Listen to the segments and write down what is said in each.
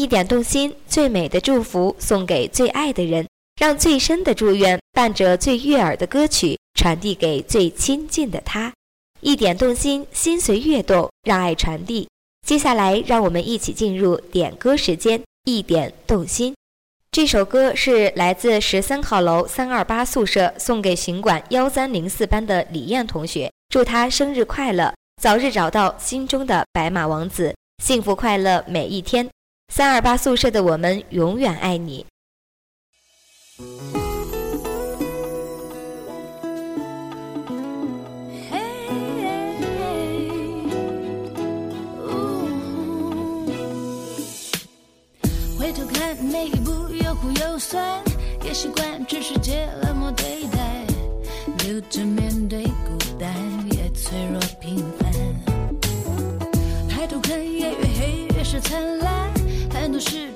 一点动心，最美的祝福送给最爱的人，让最深的祝愿伴着最悦耳的歌曲传递给最亲近的他。一点动心，心随悦动，让爱传递。接下来，让我们一起进入点歌时间。一点动心，这首歌是来自十三号楼三二八宿舍送给行管幺三零四班的李艳同学，祝她生日快乐，早日找到心中的白马王子，幸福快乐每一天。三二八宿舍的我们永远爱你。回头看每一步，有苦有酸，也习惯这世界冷漠对待，独自面对孤单，也脆弱平凡。抬头看夜越黑，越是灿烂，是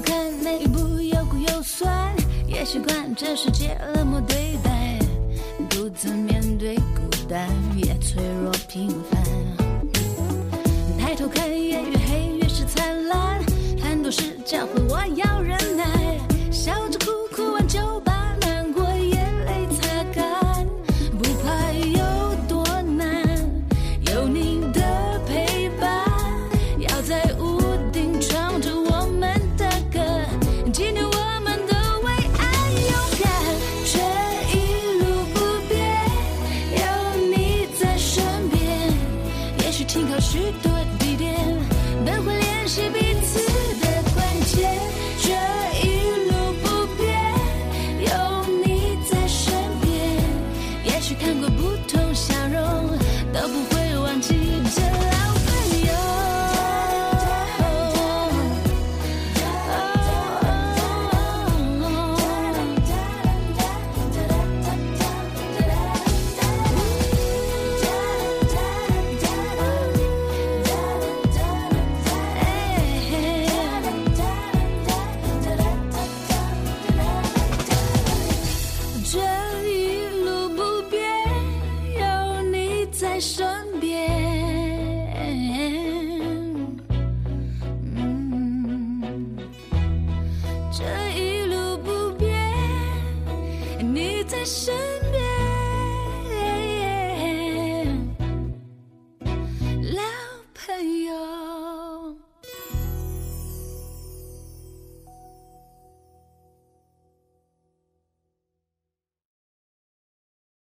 看每一步又苦又酸，也习惯这世界冷漠对待，独自面对孤单，也脆弱平凡。抬头看夜越黑越是灿烂，很多事教会我要过不同笑容，都不会忘记这。在身